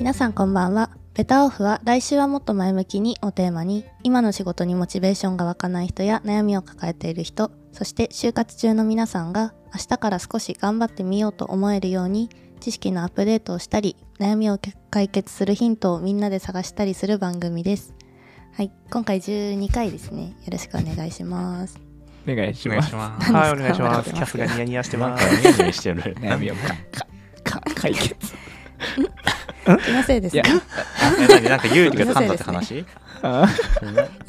皆さんこんばんは。ベタオフは来週はもっと前向きにをテーマに、今の仕事にモチベーションが湧かない人や悩みを抱えている人、そして就活中の皆さんが明日から少し頑張ってみようと思えるように、知識のアップデートをしたり、悩みを解決するヒントをみんなで探したりする番組です。はい、今回12回ですね。よろしくお願いします。お願いします。はい、お願いします。キャスがニヤニヤしてます。ニヤニヤしてる。悩みをかかか解決。気のせいですいやなんか有利が噛んだって話？あ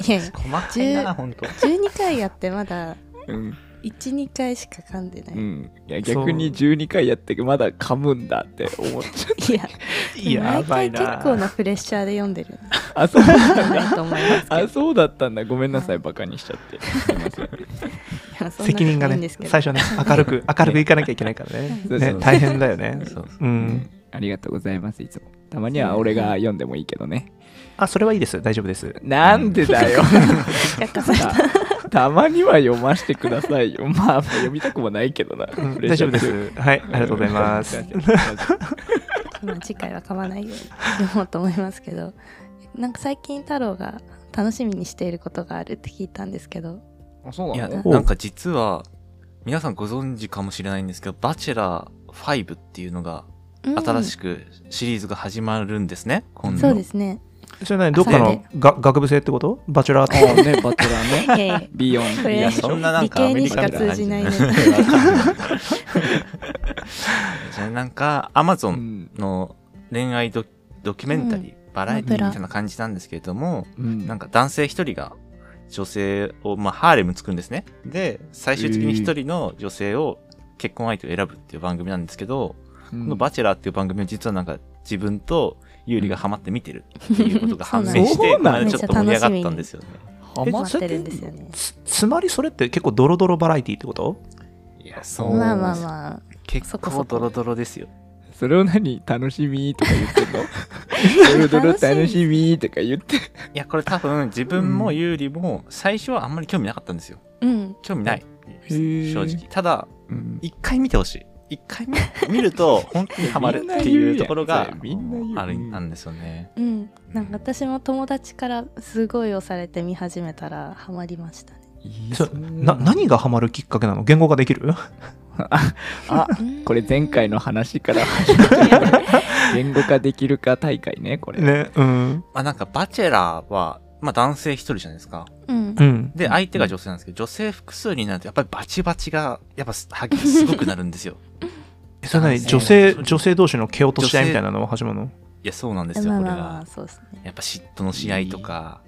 いや細かいな、ほんと。12回やってまだうん1、2回しか噛んでない。うん。いや逆に12回やってまだ噛むんだって思っちゃう。いや、やば。結構なプレッシャーで読んでる。あそうないと思いますけあどそうだったんだ。ごめんなさいバカにしちゃって。すいません。責任がねいいんですけ、ど最初ね、明るく、明るくいかなきゃいけないからね。大変だよね。そううん。ありがとうございますいつも。たまには俺が読んでもいいけどね。あ、それはいいです。大丈夫です。なんでだよ。たまには読ませてくださいよ。まあ読みたくもないけどな。うん大丈夫です。はい、ありがとうございます。まあ次回は噛まないように読もうと思いますけどなんか最近太郎が楽しみにしていることがあるって聞いたんですけどあそういや、のなんか実は、皆さんご存知かもしれないんですけど、バチェラー5っていうのが、新しくシリーズが始まるんですね、今度。そうですねそれ何どっかのが学部生ってこと？バチェラーって。あね、バトラーね。ビヨン。これいや、そんななん理かアメリカ系にしかで通じないね じゃあなんか、アマゾうンん。の恋愛ドドキュメンタリー、バラエティみたいな感じなんですけれども、うんなんか男性一人が女性を、まあ、ハーレム作るんですね。で、最終的に一人の女性を結婚相手を選ぶっていう番組なんですけど、このバチェラーっていう番組は実はなんか自分とユーリがハマって見てるっていうことが判明して、そうなんだこの間ちょっと盛り上がったんですよね。ハマってるんですよねつつまりそれって結構ドロドロバラエティってこといや、そおーまあまあまあ結構ドロドロですよ。それを何楽しみとか言ってんの？ドロドロ楽しみとか言って。いや、これ多分自分もユーリも最初はあんまり興味なかったんですよ。うん興味ない。ー正直。ただ、うん一回見てほしい。一回見見ると 本当にハマるっていうところがあるうんなんですよね。うんなんか私も友達からすごい押されて見始めたらハマりましたねそな何がハマるきっかけなの？言語ができる？あうんこれ前回の話から 言語化できるか大会ねこれ。ね、うん。まあなんかバチェラーは、まあ男性一人じゃないですか。うんうん。で、相手が女性なんですけど、女性複数になるとやっぱりバチバチが、やっぱすごくなるんですよ。女性、女性同士の蹴落とし合いみたいなのが始まるの？いや、そうなんですよ、これが。そうですねやっぱ嫉妬の試合とか、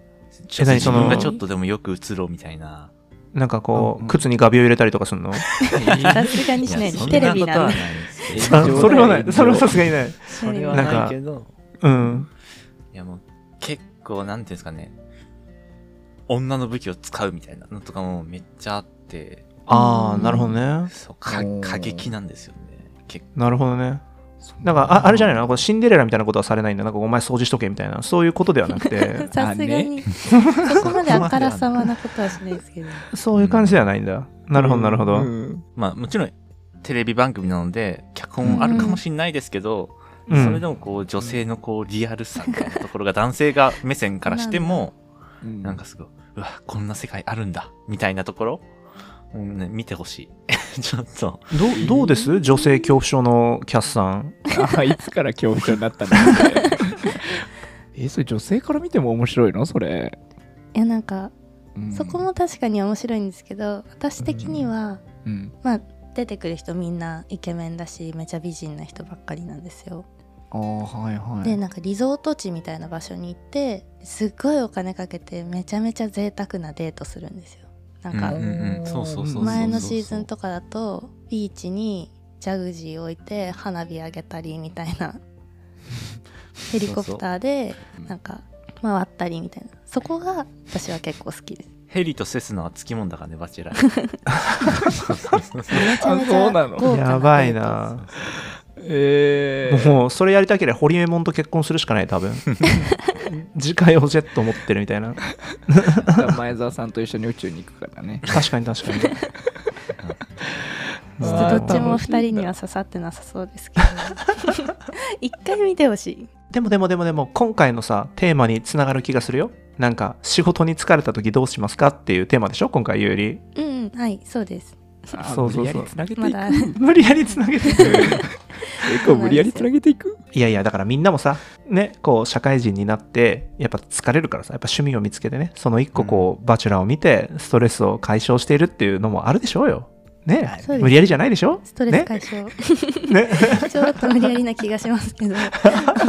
え何？その自分がちょっとでもよく映ろうみたいな。なんかこう靴に画鋲入れたりとかするの？さすがにしないやそんテレビなんで。それはない。それはさすがにない。それはないけど、うん。いやもう結構、なんていうんですかね、女の武器を使うみたいなのとかもめっちゃあって、ああ、なるほどね。そう、過激なんですよね。結構。なるほどね。なんか、ああれじゃないの？こうシンデレラみたいなことはされないんだ。なんか、お前掃除しとけみたいな。そういうことではなくて、さすがにそこまであからさまなことはしないですけど そういう感じではないんだ。なるほど、なるほど。うんまあもちろん、テレビ番組なので、脚本あるかもしれないですけど、うんそれでもこう、女性のこう、リアルさみたいなところが男性が目線からしても、うんなんかすごい、うわ、こんな世界あるんだ、みたいなところ、うんね、見てほしい。ちょっと。どうどうです？女性恐怖症のキャスさん。あいつから恐怖症になったの？えそれ女性から見ても面白いの？それ、いやなんかうん。そこも確かに面白いんですけど私的にはうん。まあ出てくる人みんなイケメンだしめちゃ美人な人ばっかりなんですよ。ああはいはい。でなんかリゾート地みたいな場所に行ってすっごいお金かけてめちゃめちゃ贅沢なデートするんですよなんかそうそうそう前のシーズンとかだとビーチにジャグジー置いて花火あげたりみたいなヘリコプターでなんか回ったりみたいなそこが私は結構好きですヘリとセスナはつきもんだからね、バチェラー。めちゃめちゃそうなのやばいな。えー、もう、それやりたければ、ホリエモンと結婚するしかない、多分。自家用ジェット持ってるみたいな。前澤さんと一緒に宇宙に行くからね確かに確かに。ちょっとどっちも2人には刺さってなさそうですけど一回見てほしいでもでもでもでも今回のさテーマにつながる気がするよなんか仕事に疲れた時どうしますかっていうテーマでしょ今回ゆうりうん、うん、はい、そうです。あそうそうそう。無理やりつなげていく。まだ、無理やりつなげて結構無理やりつなげていく？いやいやだからみんなもさねこう社会人になってやっぱ疲れるからさやっぱ趣味を見つけてねその一個こう、バチェラーを見てストレスを解消しているっていうのもあるでしょうよ。ね。無理やりじゃないでしょ？ストレス解消。ね。ちょっと無理やりな気がしますけど、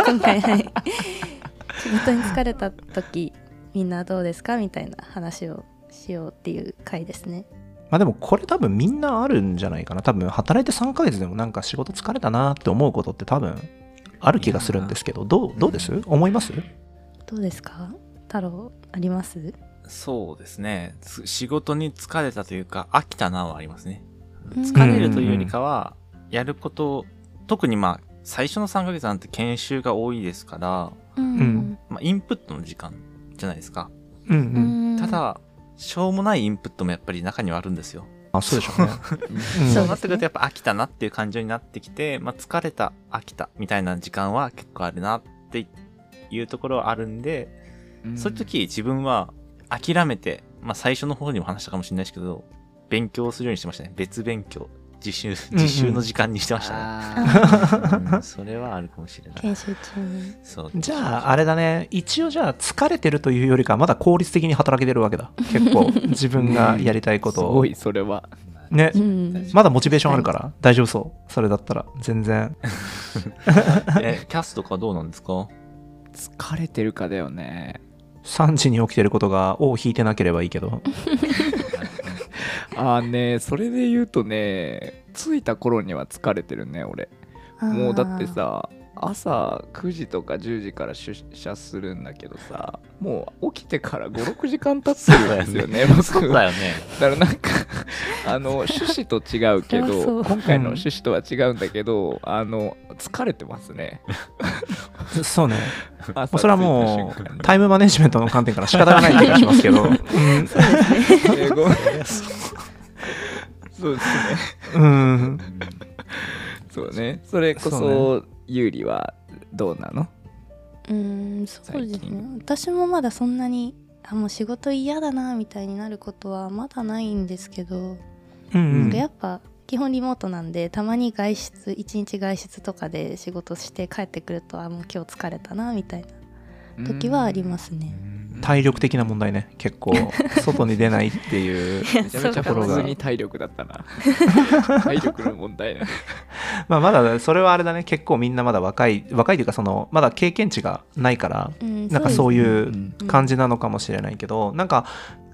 今回、はい。仕事に疲れた時、みんなどうですか？みたいな話をしようっていう回ですね。まあでもこれ多分みんなあるんじゃないかな。多分働いて3ヶ月でもなんか仕事疲れたなって思うことって多分ある気がするんですけど。どうどうです？思います？どうですか？太郎、あります？そうですね。つ仕事に疲れたというか、飽きたなはありますね。うん。疲れるというよりかは、やること、特にまあ、最初の3ヶ月なんて研修が多いですから、うん。まあ、インプットの時間じゃないですか。うんううんん。た、だ、しょうもないインプットもやっぱり中にはあるんですよ。あそうでしょうねうんそうそうなってくるとやっぱ飽きたなっていう感情になってきて、まあ、疲れた、飽きたみたいな時間は結構あるなっていうところはあるんで、そういう時自分は諦めて、まあ、最初の方にも話したかもしれないですけど、勉強するようにしてましたね。別勉強。自習、うん自習の時間にしてましたね。あうん。それはあるかもしれない。研修中に。そう。じゃああれだね。一応じゃあ疲れてるというよりかはまだ効率的に働けてるわけだ。結構自分がやりたいーことを。すごいそれは。ね。うん。まだモチベーションあるから。大丈夫そう。それだったら。全然。え、キャスとかどうなんですか？疲れてるかだよね。3時に起きてることが尾を引いてなければいいけど ああねそれで言うとね着いた頃には疲れてるね俺。もうだってさ朝9時とか10時から出社するんだけどさもう起きてから56時間経ってるんですよね僕そうだよね。だからなんかあの趣旨と違うけそう そう。ど今回の趣旨とは違うんだけどあの疲れてますね。そうね。朝それはもうタイムマネジメントの観点から仕方がない気がしますけど、うん。英語そうですね。うん、そうね。それこそそ有利はどうなの？うんそうです最ね私もまだそんなにあもう仕事嫌だなみたいになることはまだないんですけど、うん。なんかやっぱ基本リモートなんでたまに外出一日外出とかで仕事して帰ってくるとあもう今日疲れたなみたいな時はありますね。体力的な問題ね。結構外に出ないっていう。めちゃめちゃそうか。も普通に体力だったな。体力の問題ね。まあまだそれはあれだね。結構みんなまだ若い若いというかそのまだ経験値がないからうんなんかそういう感じなのかもしれないけど、なんか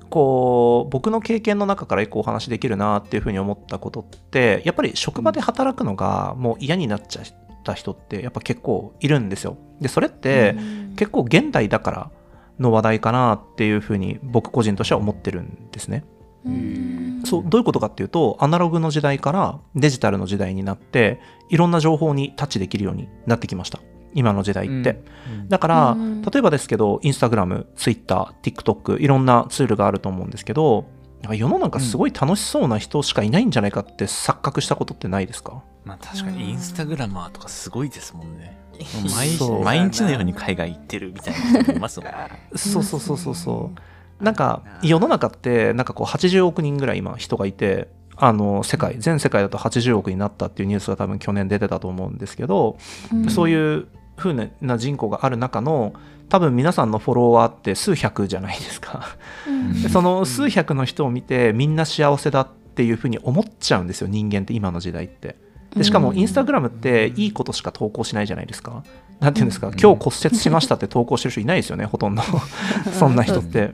こう僕の経験の中から一個お話できるなっていうふうに思ったことってやっぱり職場で働くのがもう嫌になっちゃった人ってやっぱ結構いるんですよ。でそれってうん。結構現代だからの話題かなっていうふうに僕個人としては思ってるんですね。うん。そうどういうことかっていうとアナログの時代からデジタルの時代になっていろんな情報にタッチできるようになってきました。今の時代って、だから、うん。例えばですけどインスタグラムツイッター TikTok いろんなツールがあると思うんですけどなんか世の中すごい楽しそうな人しかいないんじゃないかって錯覚したことってないですか、まあ確かにインスタグラマーとかすごいですもんね。もうそう。毎毎日のように海外行ってるみたいな人もいますもんね。そうそうそうそうそう。なんか世の中ってなんかこう80億人ぐらい今人がいてあの世界全世界だと80億になったっていうニュースが多分去年出てたと思うんですけど、うん。そういう風な人口がある中の多分皆さんのフォロワーって数百じゃないですか。うんでその数百の人を見てみんな幸せだっていう風に思っちゃうんですよ人間って今の時代って。でしかもインスタグラムっていいことしか投稿しないじゃないですか。なんていうんですか、うん今日骨折しましたって投稿してる人いないですよね ほとんど そんな人って。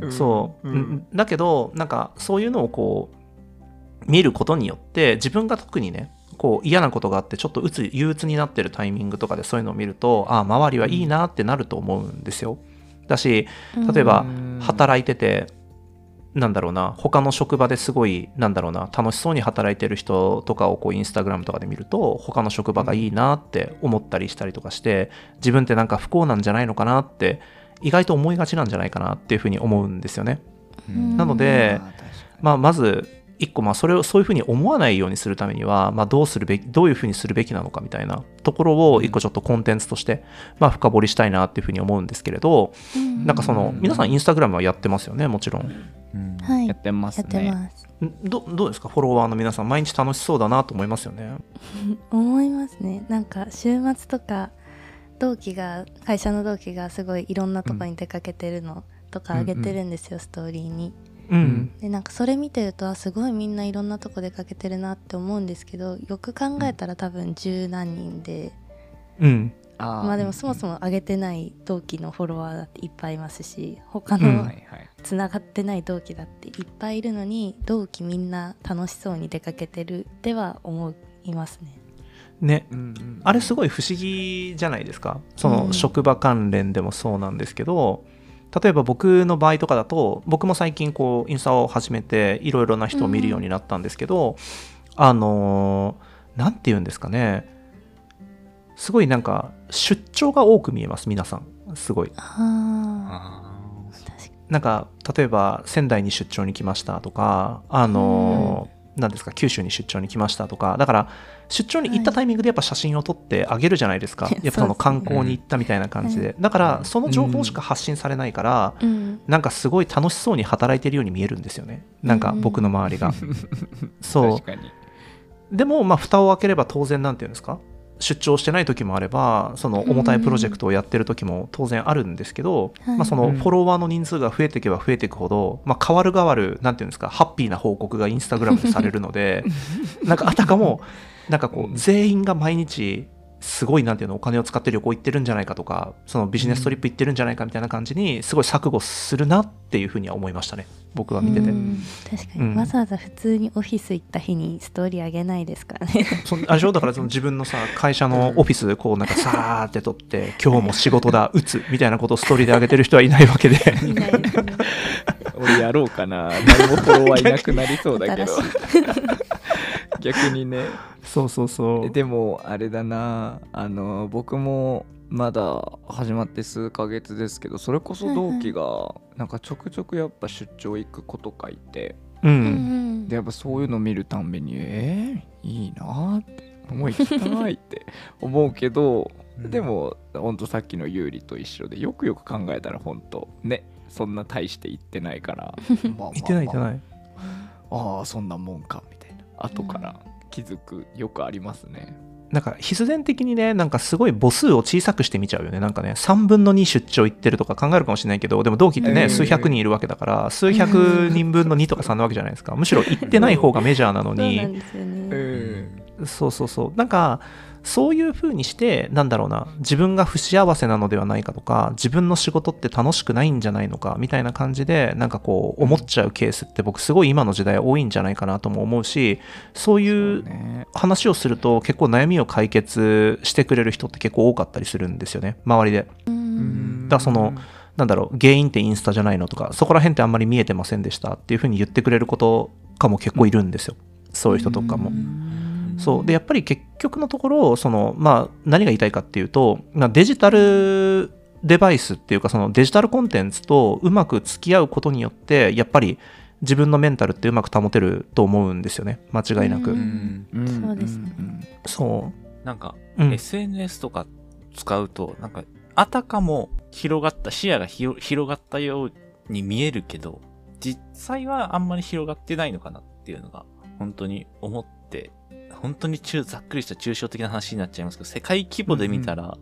うんそう、うんだけどなんかそういうのをこう見ることによって自分が特にねこう嫌なことがあってちょっとうつ憂鬱になってるタイミングとかでそういうのを見るとああ周りはいいなってなると思うんですよ。だし例えばうん働いててなんだろうな他の職場ですごいなんだろうな楽しそうに働いてる人とかをこうインスタグラムとかで見ると他の職場がいいなって思ったりしたりとかして自分ってなんか不幸なんじゃないのかなって意外と思いがちなんじゃないかなっていうふうに思うんですよね。うんなので、まあ、まず一個まあそれをそういうふうに思わないようにするためには、まあ、どうするべきどういうふうにするべきなのかみたいなところを一個ちょっとコンテンツとして、まあ、深掘りしたいなっていうふうに思うんですけれど、なんかその皆さんインスタグラムはやってますよねもちろん。うん。はい。やってますやってねます。ん？どどうですか？フォロワーの皆さん毎日楽しそうだなと思いますよね。思いますね。なんか週末とか同期が会社の同期がすごいいろんなとこに出かけてるのとかあげてるんですよ、ストーリーにうん。でなんかそれ見てるとあすごいみんないろんなとこ出かけてるなって思うんですけどよく考えたら多分十何人で、うん。あー。まあでもそもそも上げてない同期のフォロワーだっていっぱいいますし他うん。のはいはいつながってない同期だっていっぱいいるのに同期みんな楽しそうに出かけてるっては思いますね。ね。うんうん。あれすごい不思議じゃないですか。そうん。の職場関連でもそうなんですけど、例えば僕の場合とかだと僕も最近こうインスタを始めていろいろな人を見るようになったんですけど、あのーなんて言うんですかね。すごいなんか出張が多く見えます皆さん。すごい。なんか例えば仙台に出張に来ましたとかあのーなんですか九州に出張に来ましたとか。だから出張に行ったタイミングでやっぱ写真を撮ってあげるじゃないですか、はい。やっぱその観光に行ったみたいな感じで、だからその情報しか発信されないから、うん。なんかすごい楽しそうに働いてるように見えるんですよね。なんか僕の周りが、そう。確かに。でもまあ蓋を開ければ当然なんていうんですか？出張してない時もあればその重たいプロジェクトをやってる時も当然あるんですけど、はい。まあ、そのフォロワーの人数が増えていけば増えていくほど、まあ、変わる変わるなんていうんですかハッピーな報告がインスタグラムでされるので なんかあたかもなんかこう全員が毎日すごいなんていうのお金を使って旅行行ってるんじゃないかとかそのビジネストリップ行ってるんじゃないかみたいな感じにすごい錯誤するなっていうふうには思いましたね。僕は見てて。うん。確かに、うん。わざわざ普通にオフィス行った日にストーリーあげないですからね。そんあれでしょ？だからその自分のさ会社のオフィスこうなんかさーって撮って 今日も仕事だ打つみたいなことをストーリーで上げてる人はいないわけで。いないですね。俺やろうかな。誰もフォロワーいなくなりそうだけど。新 逆にね。そうそうそえでもあれだな。あの僕もまだ始まって数ヶ月ですけどそれこそ同期がなんかちょくちょくやっぱ出張行く子とかいてううんんでやっぱそういうの見るたんびにえー、いいなーってもう行きたいって 思うけどでもほんとさっきの有利と一緒でよくよく考えたらほんとねそんな大して行ってないから。まあまあまあ言ってない。言ってないあ。あそんなもんかみたいな後から気づくよくありますね。なんか必然的にねなんかすごい母数を小さくしてみちゃうよね。なんかね3分の2出張行ってるとか考えるかもしれないけどでも同期ってね、えー数百人いるわけだから数百人分の2とか3なわけじゃないですか。むしろ行ってない方がメジャーなのに。そうそうそう。なんかそういう風にしてなんだろうな自分が不幸せなのではないかとか自分の仕事って楽しくないんじゃないのかみたいな感じでなんかこう思っちゃうケースって僕すごい今の時代多いんじゃないかなとも思うしそういうね話をすると結構悩みを解決してくれる人って結構多かったりするんですよね周りで。うん。だからそのなんだろう原因ってインスタじゃないのとかそこら辺ってあんまり見えてませんでしたっていう風に言ってくれることかも結構いるんですよ。そういう人とかもそう。でやっぱり結局のところその、まあ、何が言いたいかっていうと、まあ、デジタルデバイスっていうかそのデジタルコンテンツとうまく付き合うことによってやっぱり自分のメンタルってうまく保てると思うんですよね。間違いなく、そうですね。ん。そなんか、う、うん、SNS とか使うと、なんか、あたかも広がった、視野が広がったように見えるけど、実際はあんまり広がってないのかなっていうのが、本当に思って、本当に中、ざっくりした抽象的な話になっちゃいますけど、世界規模で見たら、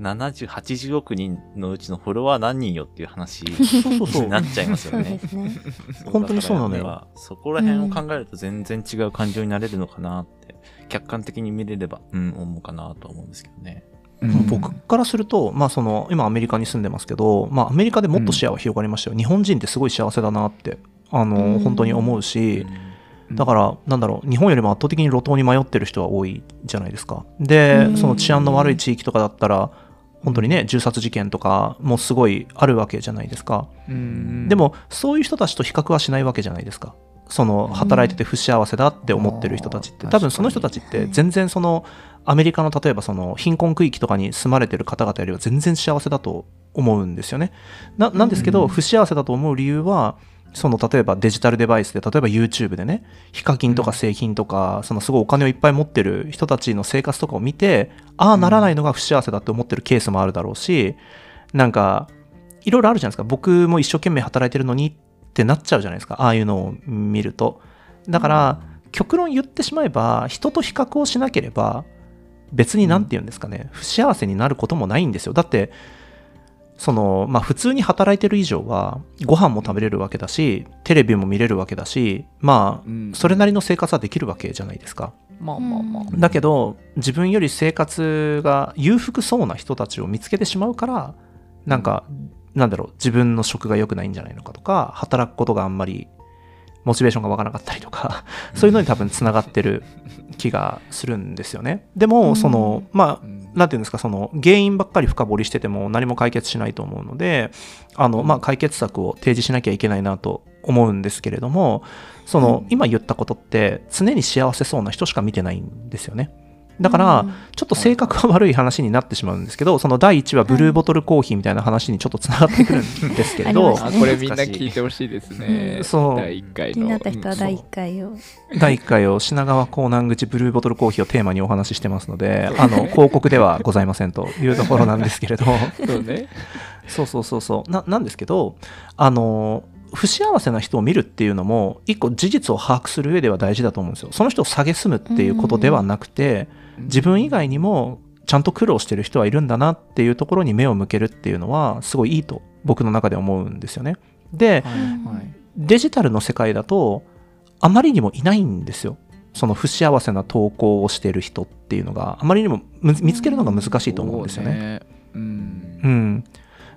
70、80億人のうちのフォロワー何人よっていう話になっちゃいますよそうねで。すね。本当にそうなのよ。そこら辺を考えると全然違う感情になれるのかなって、客観的に見れれば、うん、思うかなと思うんですけどね。うん。僕からすると、まあ、その今アメリカに住んでますけど、まあ、アメリカでもっと視野は広がりましたよ、日本人ってすごい幸せだなってあの、うん。本当に思うし、だから、なんだろう、日本よりも圧倒的に路頭に迷ってる人は多いじゃないですか。でう、んその治安の悪い地域とかだったら、本当にね、銃殺事件とかもすごいあるわけじゃないですか。うんでも、そういう人たちと比較はしないわけじゃないですか。その働いてて不幸せだって思ってる人たちって、うん多分その人たちって全然そのアメリカの例えばその貧困区域とかに住まれてる方々よりは全然幸せだと思うんですよね。ななんですけど、うん不幸せだと思う理由はその例えばデジタルデバイスで例えば YouTube でねヒカキンとか製品とか、そのすごいお金をいっぱい持ってる人たちの生活とかを見てああならないのが不幸せだって思ってるケースもあるだろうしなんかいろいろあるじゃないですか。僕も一生懸命働いてるのにってなっちゃうじゃないですか。ああいうのを見ると。だから、極論言ってしまえば人と比較をしなければ別に何て言うんですかね、不幸せになることもないんですよ。だってそのまあ普通に働いてる以上はご飯も食べれるわけだしテレビも見れるわけだしまうん。あそれなりの生活はできるわけじゃないですか。まあまあまあ、だけど自分より生活が裕福そうな人たちを見つけてしまうからなんかなんだろう自分の職が良くないんじゃないのかとか働くことがあんまりモチベーションがわからなかったりとかそういうのに多分つながってる気がするんですよね。でもそのまあうん。なんていうんですかその原因ばっかり深掘りしてても何も解決しないと思うのであの、まあ、解決策を提示しなきゃいけないなと思うんですけれどもその、今言ったことって常に幸せそうな人しか見てないんですよねだから、うん。ちょっと性格が悪い話になってしまうんですけどその第1話ブルーボトルコーヒーみたいな話にちょっとつながってくるんですけれどねあこれみんな聞いてほしいですね。うん。そう。第1回の。気になった人は第1回を。第1回を品川港南口ブルーボトルコーヒーをテーマにお話ししてますのであの広告ではございませんというところなんですけれど そうね。そうそうそうそう。ななんですけどあの不幸せな人を見るっていうのも一個事実を把握する上では大事だと思うんですよ。その人を蔑むっていうことではなくて自分以外にもちゃんと苦労してる人はいるんだなっていうところに目を向けるっていうのはすごいいいと僕の中で思うんですよね。ではい。はい。デジタルの世界だとあまりにもいないんですよ。その不幸せな投稿をしてる人っていうのがあまりにもむ見つけるのが難しいと思うんですよね。うん。うん、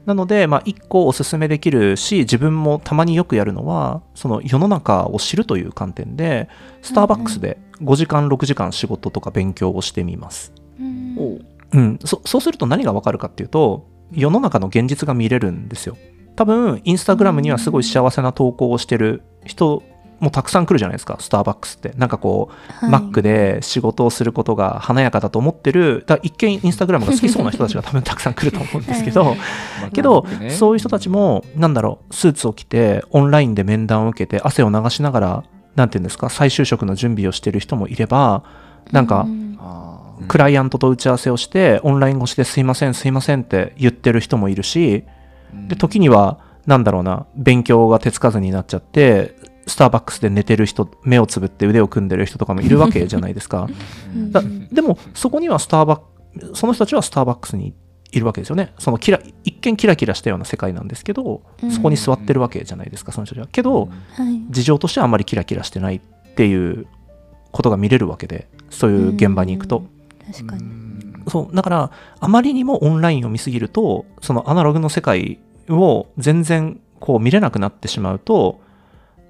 なので、まあ、1個おすすめできるし自分もたまによくやるのはその世の中を知るという観点でスターバックスで5時間6時間仕事とか勉強をしてみます、うん。おう。うん、そそうすると何がわかるかっていうと世の中の現実が見れるんですよ。多分インスタグラムにはすごい幸せな投稿をしてる人もたくさん来るじゃないですかスターバックスって。なんかこうはい。マックで仕事をすることが華やかだと思ってる。だ一見インスタグラムが好きそうな人たちが 多分たくさん来ると思うんですけど、はい。けど、まあねそういう人たちもなんだろうスーツを着てオンラインで面談を受けて汗を流しながらなんていうんですか再就職の準備をしてる人もいればなんかうん。クライアントと打ち合わせをしてオンライン越しですいませんすいませんって言ってる人もいるしーで時にはなんだろうな勉強が手つかずになっちゃってスターバックスで寝てる人目をつぶって腕を組んでる人とかもいるわけじゃないですか。でもそこにはスターバックその人たちはスターバックスにいるわけですよね。そのキラ一見キラキラしたような世界なんですけどうん。そこに座ってるわけじゃないですかその人たちは。けどはい。事情としてはあまりキラキラしてないっていうことが見れるわけでそういう現場に行くと。確かに。うんそうだからあまりにもオンラインを見すぎるとそのアナログの世界を全然こう見れなくなってしまうと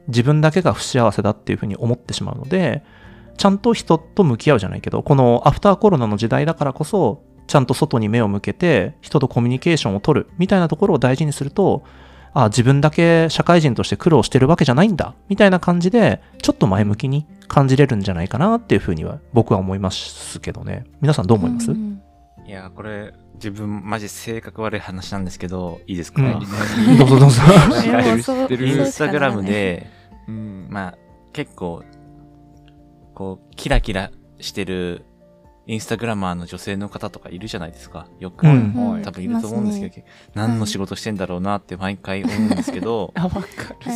自分だけが不幸せだっていうふうに思ってしまうのでちゃんと人と向き合うじゃないけどこのアフターコロナの時代だからこそちゃんと外に目を向けて人とコミュニケーションを取るみたいなところを大事にするとあ自分だけ社会人として苦労してるわけじゃないんだみたいな感じでちょっと前向きに感じれるんじゃないかなっていうふうには僕は思いますけどね。皆さんどう思います、うんいや、これ、自分、マジ性格悪い話なんですけど、いいですか、うん。何どうぞどうぞ。インスタグラムで、うん。まあ、結構、こう、キラキラしてる、インスタグラマーの女性の方とかいるじゃないですか。よく、うん。はい。多分いると思うんですけど、何の仕事してんだろうなって毎回思うんですけど、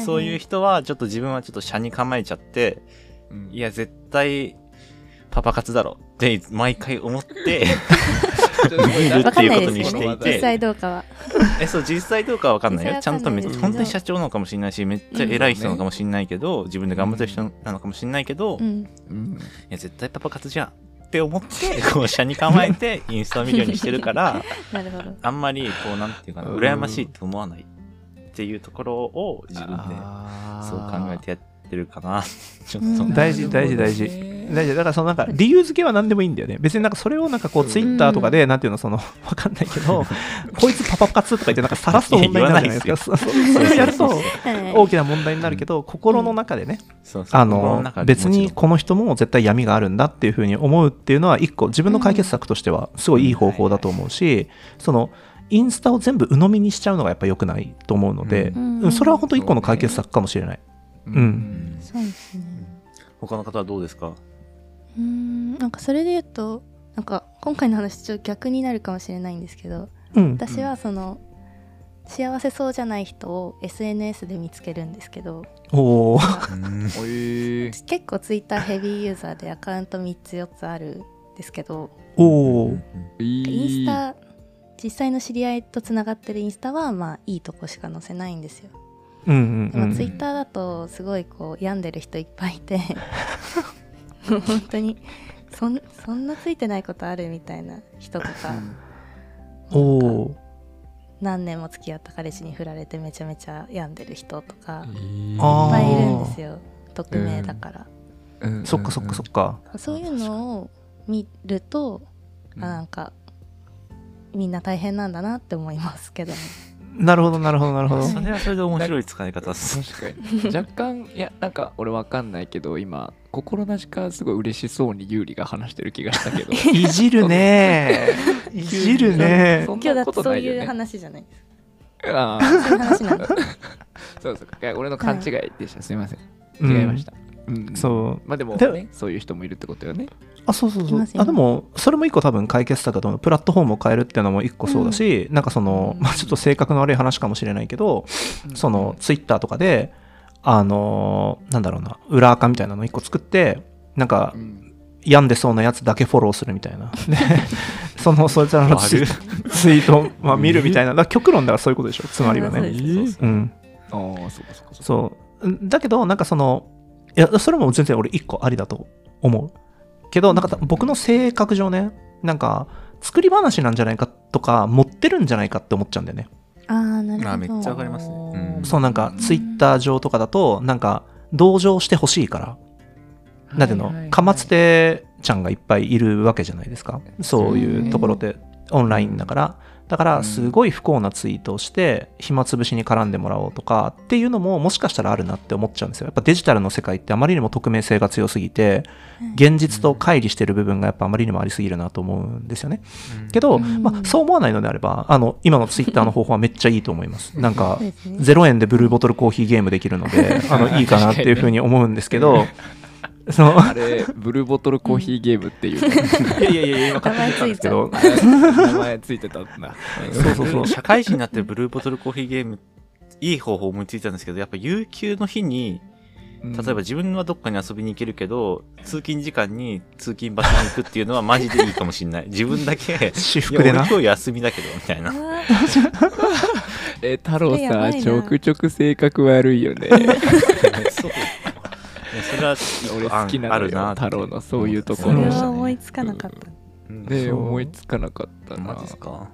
そういう人は、ちょっと自分はちょっと車に構えちゃって、うん。いや、絶対、パパ活だろって毎回思って、見るっていうことにしてい実て、際どうかは。え、そう、実際どうかはわかんないよ。実ちゃんとめ本当に社長なのかもしれないし、めっちゃ偉い人なのかもしれないけど、自分で頑張ってる人なのかもしれないけど、いうん。うんや、絶対パパ活じゃんって思って、こう、車に構えて、インスタを見るようにしてるから、なるほど。あんまり、こう、なんていうかな、うん。羨ましいと思わないっていうところを自分で、そう考えてやってるかな。ちょっと。うん大事大事。大事大事だからそのなんか理由付けは何でもいいんだよね。別になんかそれをなんかこううん。ツイッターとかでなんていうのその わかんないけどこいつパパ活とか言ってなんか晒すと問題になるじゃないですかそれをやるとはい大きな問題になるけど心の中でねそうそう。あの別にこの人も絶対闇があるんだっていうふうに思うっていうのは一個自分の解決策としてはすごいいい方法だと思うしそのインスタを全部鵜呑みにしちゃうのがやっぱ良くないと思うので、それは本当一個の解決策かもしれない。うん。そうですね。他の方はどうですか？うーんなんかそれで言うとなんか今回の話ちょっと逆になるかもしれないんですけどうん、私はその、幸せそうじゃない人を SNS で見つけるんですけどお結構ツイッターヘビーユーザーでアカウント3つ4つあるんですけどおー。インスタ実際の知り合いとつながってるインスタはまあいいとこしか載せないんですよ。うんうん。でもツイッターだとすごいこう病んでる人いっぱいいて本当に。そんそんなついてないことあるみたいな人とか。おお何年も付き合った彼氏に振られてめちゃめちゃ病んでる人とかいっぱいいるんですよ。匿名だから、うん。そっかそっかそっか。そういうのを見ると、うん。あなんかみんな大変なんだなって思いますけどねなるほどなるほどなるほど。それはそれで面白い使い方です。確かに。若干いやなんか俺わかんないけど今心なしかすごい嬉しそうに有利が話してる気がしたけど。いじるね。いじるね。今日だってなことそういう話じゃないです。あそういう話なんでー そうそう。いや俺の勘違いでした、すいません。違いました、うんそう。まあでもでねそういう人もいるってことよねあ、そうそうそうあ、でも、それも一個多分解決策だと思う。プラットフォームを変えるっていうのも一個そうだし、なんかその、まあちょっと性格の悪い話かもしれないけど、その、ツイッターとかで、あのーなんだろうな、裏垢みたいなの一個作って、なんかう、ん病んでそうなやつだけフォローするみたいな。で、その、そいつらのツイツイートを、まあ、見るみたいな。だから極論ではそういうことでしょ、つまりはね。そうん。ああそうかそうかそうだけど、なんかその、いや、それも全然俺一個ありだと思う。けど、なんか僕の性格上ね、なんか、作り話なんじゃないかとか、持ってるんじゃないかって思っちゃうんだよね。ああなるほど。あめっちゃわかりますね。うん。そう、なんか、ツイッター上とかだと、なんか、同情してほしいから、なんていうの、かまつてちゃんがいっぱいいるわけじゃないですか。そういうところで、オンラインだから。だから、すごい不幸なツイートをして、暇つぶしに絡んでもらおうとかっていうのも、もしかしたらあるなって思っちゃうんですよ。やっぱデジタルの世界ってあまりにも匿名性が強すぎて、現実と乖離してる部分がやっぱあまりにもありすぎるなと思うんですよね。けど、うんまあ、そう思わないのであれば、あの、今のツイッターの方法はめっちゃいいと思います。なんかそう、ですね0円でブルーボトルコーヒーゲームできるので、あの、いいかなっていうふうに思うんですけど、その、あれブルーボトルコーヒーゲームっていうのいやいやいや、今名前ついたけど、名前ついてたんだそうそうそう。社会人になってブルーボトルコーヒーゲーム、いい方法思いついたんですけど、やっぱ有給の日に、例えば自分はどっかに遊びに行けるけど、通勤時間に通勤場所に行くっていうのはマジでいいかもしんない。自分だけ、私い服でな。今日休みだけど、みたいな。え太郎さちょくちょく性格悪いよね そう。それは俺好きなのよあるなって太郎のそういうとこそれろは思いつかなかった。うんね思いつかなかったな。マジですか？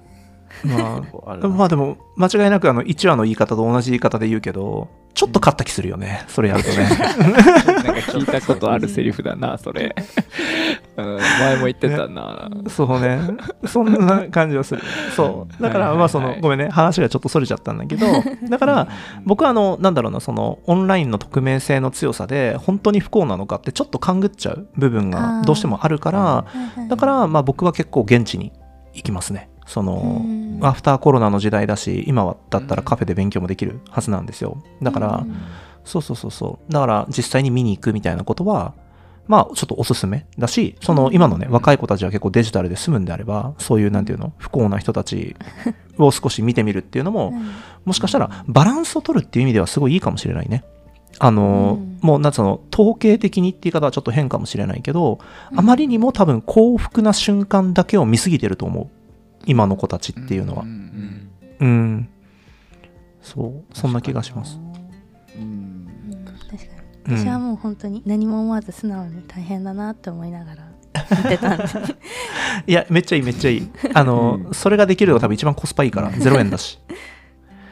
まあ、まあでも、間違いなくあの、1話の言い方と同じ言い方で言うけど、ちょっと勝った気するよね。それやるとね。なんか聞いたことあるセリフだなそれ うん前も言ってたなそうね。そんな感じはする。そう。だから、まあその、ごめんね。話がちょっとそれちゃったんだけど、だから、僕はあの、なんだろうな、その、オンラインの匿名性の強さで、本当に不幸なのかってちょっと勘ぐっちゃう部分がどうしてもあるから、だから、まあ僕は結構現地に行きますね。その、アフターコロナの時代だし、今はだったらカフェで勉強もできるはずなんですよ。だから、そうそうそうそう。だから実際に見に行くみたいなことは、まあちょっとおすすめだし、その今のね、若い子たちは結構デジタルで済むんであれば、そういうなんていうの、不幸な人たちを少し見てみるっていうのも、もしかしたらバランスを取るっていう意味ではすごいいいかもしれないね。あの、うんもうなんつうの、統計的にって言い方はちょっと変かもしれないけど、あまりにも多分幸福な瞬間だけを見すぎてると思う。今の子たちっていうのは。ん。うんうん。そう、そんな気がします。うん。うん。確かうん。に私はもう本当に何も思わず素直に大変だなって思いながら見てたんです。いや、めっちゃいい、めっちゃいい。あの、うん。それができるのが多分一番コスパいいから、0円だし。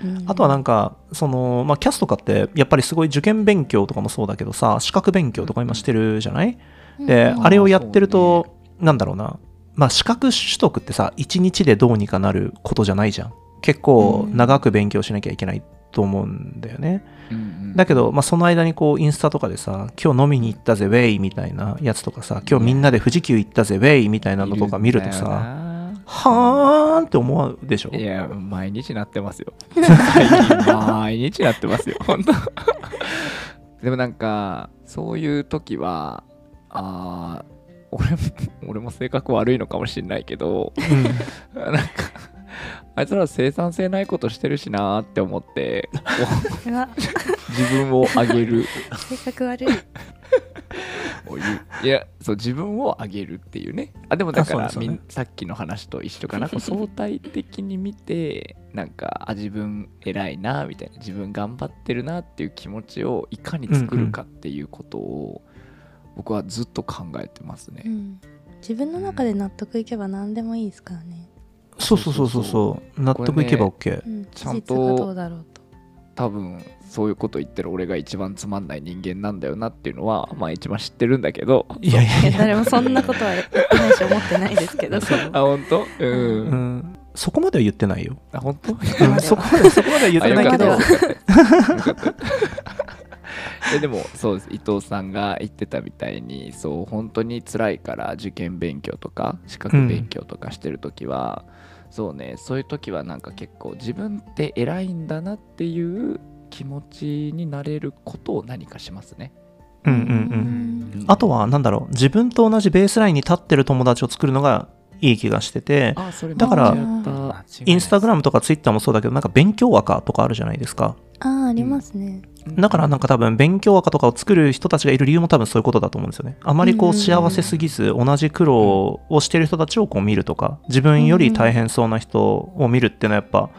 うん。あとはなんか、その、まあ、キャスとかって、やっぱりすごい受験勉強とかもそうだけどさ、資格勉強とか今してるじゃない？で、うん。あれをやってると、なんだろうな、まあ、資格取得ってさ、1日でどうにかなることじゃないじゃん。結構長く勉強しなきゃいけないと思うんだよね。うんだけど、まあ、その間にこう、インスタとかでさ、今日飲みに行ったぜ、ウェイみたいなやつとかさ、今日みんなで富士急行ったぜ、ウェイみたいなのとか見るとさ、はーんって思うでしょ？いや毎日なってますよ。毎日なってますよ本当。でもなんかそういう時はあー俺も俺も性格悪いのかもしれないけどなんかあいつら生産性ないことしてるしなーって思って自分を上げる。性格悪い。いやそう自分を上げるっていうね。あでもだから、ねさっきの話と一緒かな。相対的に見てなんかあ自分偉いなみたいな自分頑張ってるなっていう気持ちをいかに作るかっていうことを僕はずっと考えてますね。う、ん。自分の中で納得いけば何でもいいですからね、そうそうそうそうそう。納得いけば OK、うん、ちゃんとどうだろうと。多分そういうこと言ってる俺が一番つまんない人間なんだよなっていうのはまあ一番知ってるんだけど。いやいやいや。誰もそんなことは言ってないし思ってないですけど。あ本当？うん、うん。そこまでは言ってないよ、あ本当？うん。そこまでそこまでは言ってないけど えでもそうです。伊藤さんが言ってたみたいにそう本当に辛いから受験勉強とか資格勉強とかしてる時は、そうねそういう時はなんか結構自分って偉いんだなっていう気持ちになれることを何かしますね。うんうんうん。あとはなんだろう自分と同じベースラインに立ってる友達を作るのがいい気がしててあそれだからインスタグラムムとかツイッターもそうだけどなんか勉強赤とかあるじゃないですか。ああありますね、だからなんか多分勉強赤とかを作る人たちがいる理由も多分そういうことだと思うんですよね。あまりこうんう幸せすぎず同じ苦労をしてる人たちをこう見るとか自分より大変そうな人を見るっていうのはやっぱ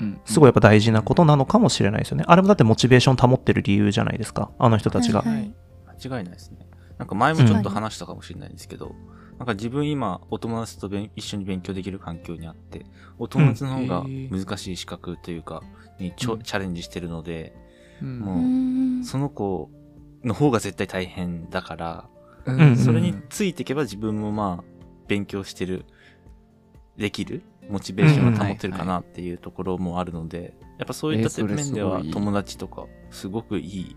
うん。すごいやっぱ大事なことなのかもしれないですよね。あれもだってモチベーション保ってる理由じゃないですかあの人たちが、はいはい。間違いないですね。なんか前もちょっと話したかもしれないんですけど、なんか自分今お友達と勉一緒に勉強できる環境にあって、お友達の方が難しい資格というか、にちょうん。チャレンジしてるので、うん。もううんその子の方が絶対大変だから、うん。うん。それについていけば自分もまあ、勉強してる、できる、モチベーションが保ってるかなっていうところもあるので、やっぱそういった面では友達とか、すごくいい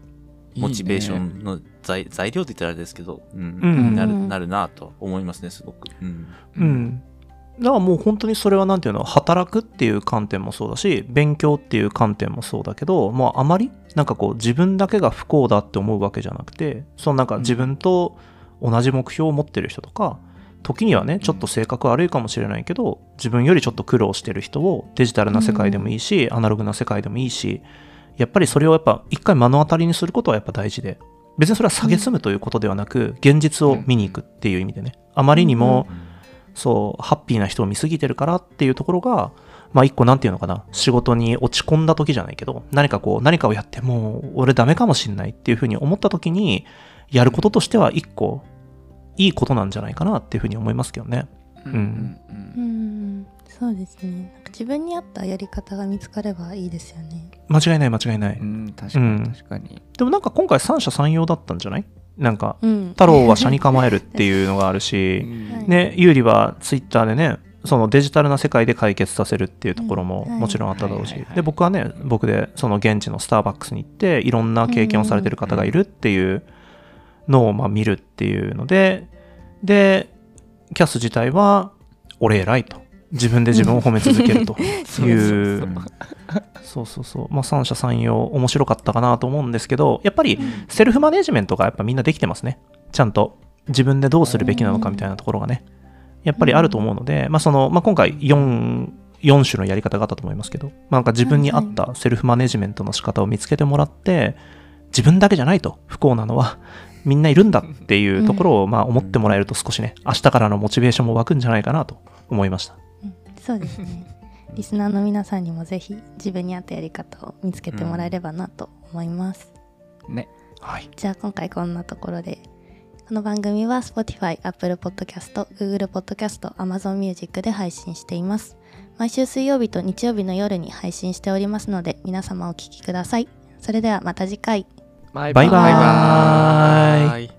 モチベーションの材材料って言ったらあれですけど、うんうん。なるうん。なるなと思いますね、すごく。うん。うん、だからもう本当にそれはなんていうの働くっていう観点もそうだし勉強っていう観点もそうだけどもうあまりなんかこう自分だけが不幸だって思うわけじゃなくてそのなんか自分と同じ目標を持ってる人とか時にはねちょっと性格悪いかもしれないけど自分よりちょっと苦労してる人をデジタルな世界でもいいし、アナログな世界でもいいしやっぱりそれをやっぱ一回目の当たりにすることはやっぱ大事で。別にそれは蔑むということではなく現実を見に行くっていう意味でね。あまりにも、そう、ハッピーな人を見すぎてるからっていうところが、まあ一個なんていうのかな、仕事に落ち込んだ時じゃないけど、何かこう、何かをやってもう俺ダメかもしんないっていうふうに思った時に、やることとしては一個、いいことなんじゃないかなっていうふうに思いますけどね。うんうんうんそうですね。なんか自分に合ったやり方が見つかればいいですよね。間違いない間違いない。うんうん確かうん。に確かに。でもなんか今回三者三様だったんじゃない？なんか、うん。太郎は車に構えるっていうのがあるし、はいね、有利はツイッターでね、そのデジタルな世界で解決させるっていうところももちろんあっただろうし。で、僕はね、僕でその現地のスターバックスに行って、いろんな経験をされてる方がいるっていうのをまあ見るっていうので、で、キャス自体は、俺偉いと。自分で自分を褒め続けると。いう、そうそうそう、まあ三者三様面白かったかなと思うんですけど、やっぱりセルフマネジメントがやっぱみんなできてますね。ちゃんと。自分でどうするべきなのかみたいなところがね、やっぱりあると思うので、まあその、まあ今回4、4種のやり方があったと思いますけど、まあなんか自分に合ったセルフマネジメントの仕方を見つけてもらって、自分だけじゃないと、不幸なのは、みんないるんだっていうところをまあ思ってもらえると少しね、明日からのモチベーションも湧くんじゃないかなと思いました。うんそうですね。リスナーの皆さんにもぜひ自分に合ったやり方を見つけてもらえればなと思います、ね。はい。じゃあ今回こんなところでこの番組は Spotify、Apple Podcast、Google Podcast、Amazon Music で配信しています。毎週水曜日と日曜日の夜に配信しておりますので皆様お聞きください。それではまた次回。バイバイ。バーイ。バ